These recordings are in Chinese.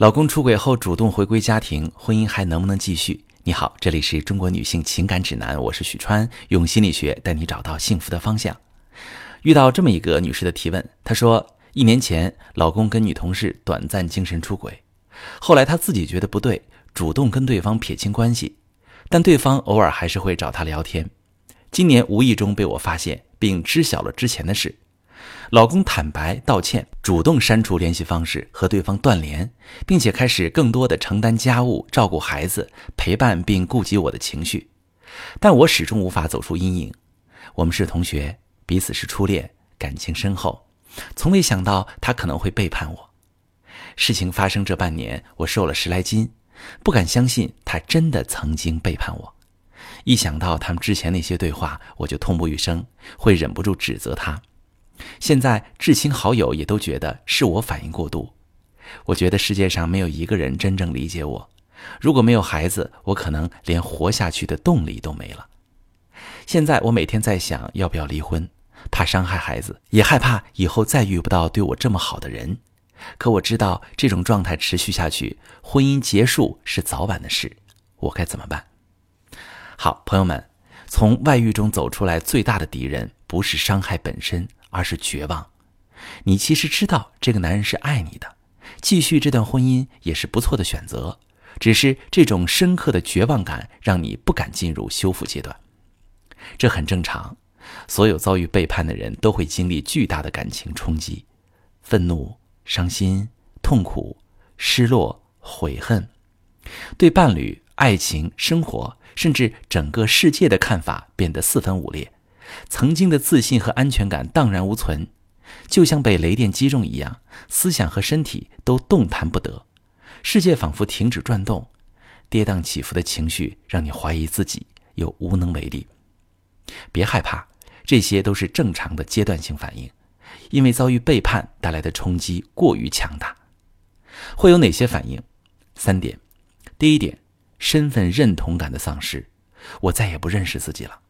老公出轨后主动回归家庭，婚姻还能不能继续？你好，这里是中国女性情感指南，我是许川，用心理学带你找到幸福的方向。遇到这么一个女士的提问，她说，一年前老公跟女同事短暂精神出轨，后来她自己觉得不对，主动跟对方撇清关系，但对方偶尔还是会找她聊天。今年无意中被我发现，并知晓了之前的事。老公坦白道歉，主动删除联系方式，和对方断联，并且开始更多的承担家务、照顾孩子、陪伴并顾及我的情绪。但我始终无法走出阴影。我们是同学，彼此是初恋，感情深厚，从未想到他可能会背叛我。事情发生这半年，我瘦了十来斤，不敢相信他真的曾经背叛我。一想到他们之前那些对话，我就痛不欲生，会忍不住指责他。现在至亲好友也都觉得是我反应过度。我觉得世界上没有一个人真正理解我。如果没有孩子，我可能连活下去的动力都没了。现在我每天在想要不要离婚，怕伤害孩子，也害怕以后再遇不到对我这么好的人。可我知道这种状态持续下去，婚姻结束是早晚的事。我该怎么办？好，朋友们，从外遇中走出来，最大的敌人不是伤害本身。而是绝望，你其实知道这个男人是爱你的，继续这段婚姻也是不错的选择，只是这种深刻的绝望感让你不敢进入修复阶段，这很正常。所有遭遇背叛的人都会经历巨大的感情冲击，愤怒、伤心、痛苦、失落、悔恨，对伴侣、爱情、生活，甚至整个世界的看法变得四分五裂。曾经的自信和安全感荡然无存，就像被雷电击中一样，思想和身体都动弹不得，世界仿佛停止转动，跌宕起伏的情绪让你怀疑自己，又无能为力。别害怕，这些都是正常的阶段性反应，因为遭遇背叛带来的冲击过于强大。会有哪些反应？三点。第一点，身份认同感的丧失，我再也不认识自己了。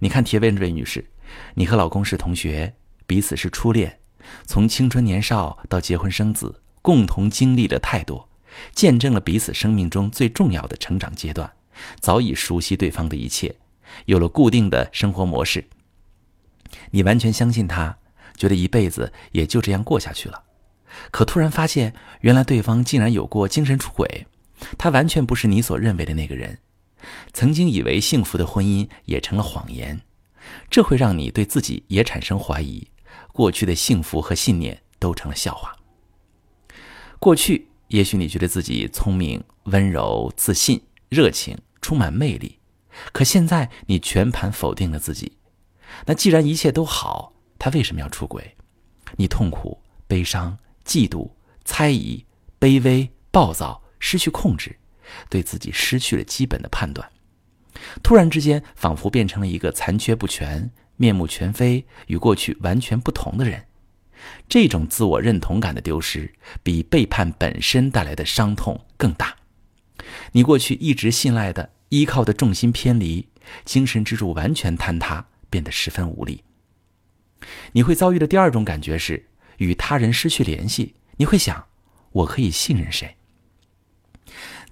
你看，提问这位女士，你和老公是同学，彼此是初恋，从青春年少到结婚生子，共同经历了太多，见证了彼此生命中最重要的成长阶段，早已熟悉对方的一切，有了固定的生活模式。你完全相信他，觉得一辈子也就这样过下去了，可突然发现，原来对方竟然有过精神出轨，他完全不是你所认为的那个人。曾经以为幸福的婚姻也成了谎言，这会让你对自己也产生怀疑，过去的幸福和信念都成了笑话。过去也许你觉得自己聪明、温柔、自信、热情、充满魅力，可现在你全盘否定了自己。那既然一切都好，他为什么要出轨？你痛苦、悲伤、嫉妒、猜疑、卑微、暴躁、失去控制。对自己失去了基本的判断，突然之间仿佛变成了一个残缺不全、面目全非、与过去完全不同的人。这种自我认同感的丢失，比背叛本身带来的伤痛更大。你过去一直信赖的、依靠的重心偏离，精神支柱完全坍塌，变得十分无力。你会遭遇的第二种感觉是与他人失去联系。你会想：我可以信任谁？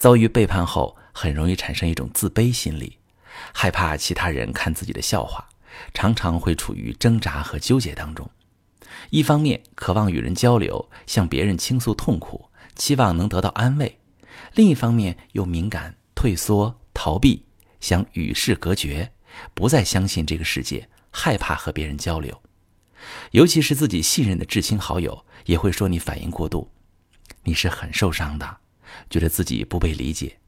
遭遇背叛后，很容易产生一种自卑心理，害怕其他人看自己的笑话，常常会处于挣扎和纠结当中。一方面渴望与人交流，向别人倾诉痛苦，期望能得到安慰；另一方面又敏感、退缩、逃避，想与世隔绝，不再相信这个世界，害怕和别人交流。尤其是自己信任的至亲好友，也会说你反应过度，你是很受伤的。觉得自己不被理解，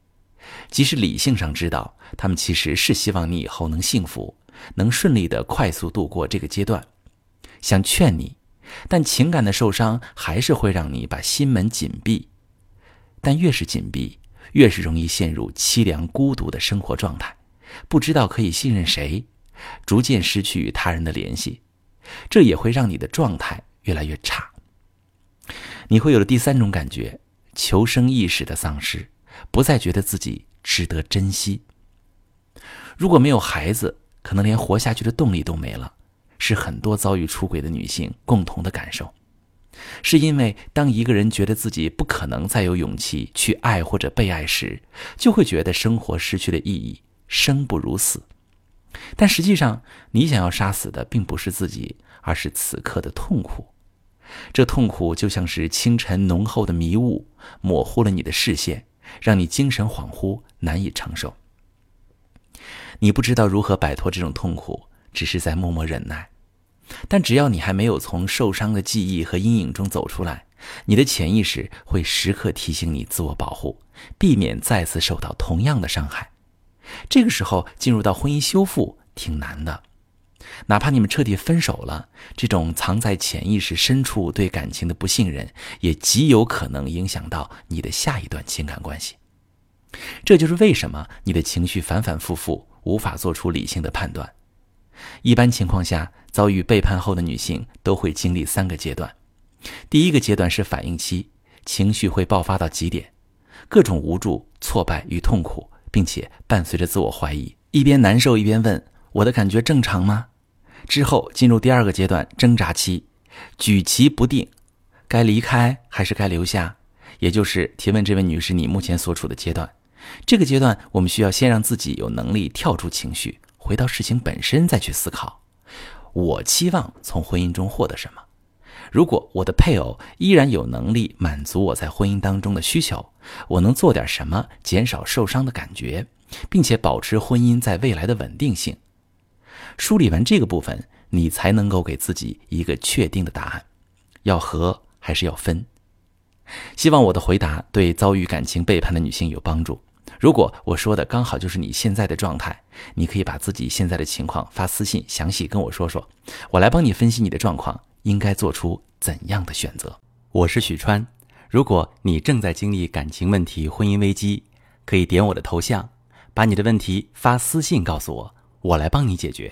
即使理性上知道他们其实是希望你以后能幸福，能顺利的快速度过这个阶段，想劝你，但情感的受伤还是会让你把心门紧闭。但越是紧闭，越是容易陷入凄凉孤独的生活状态，不知道可以信任谁，逐渐失去与他人的联系，这也会让你的状态越来越差。你会有了第三种感觉。求生意识的丧失，不再觉得自己值得珍惜。如果没有孩子，可能连活下去的动力都没了，是很多遭遇出轨的女性共同的感受。是因为当一个人觉得自己不可能再有勇气去爱或者被爱时，就会觉得生活失去了意义，生不如死。但实际上，你想要杀死的并不是自己，而是此刻的痛苦。这痛苦就像是清晨浓厚的迷雾，模糊了你的视线，让你精神恍惚，难以承受。你不知道如何摆脱这种痛苦，只是在默默忍耐。但只要你还没有从受伤的记忆和阴影中走出来，你的潜意识会时刻提醒你自我保护，避免再次受到同样的伤害。这个时候进入到婚姻修复挺难的，哪怕你们彻底分手了，这种藏在潜意识深处对感情的不信任，也极有可能影响到你的下一段情感关系。这就是为什么你的情绪反反复复，无法做出理性的判断。一般情况下，遭遇背叛后的女性都会经历三个阶段。第一个阶段是反应期，情绪会爆发到极点，各种无助、挫败与痛苦，并且伴随着自我怀疑，一边难受一边问：“我的感觉正常吗？”之后进入第二个阶段，挣扎期，举棋不定，该离开还是该留下？也就是提问这位女士你目前所处的阶段。这个阶段，我们需要先让自己有能力跳出情绪。回到事情本身再去思考，我期望从婚姻中获得什么？如果我的配偶依然有能力满足我在婚姻当中的需求，我能做点什么减少受伤的感觉，并且保持婚姻在未来的稳定性？梳理完这个部分，你才能够给自己一个确定的答案：要和还是要分？希望我的回答对遭遇感情背叛的女性有帮助。如果我说的刚好就是你现在的状态，你可以把自己现在的情况发私信，详细跟我说说，我来帮你分析你的状况，应该做出怎样的选择。我是许川，如果你正在经历感情问题、婚姻危机，可以点我的头像，把你的问题发私信告诉我，我来帮你解决。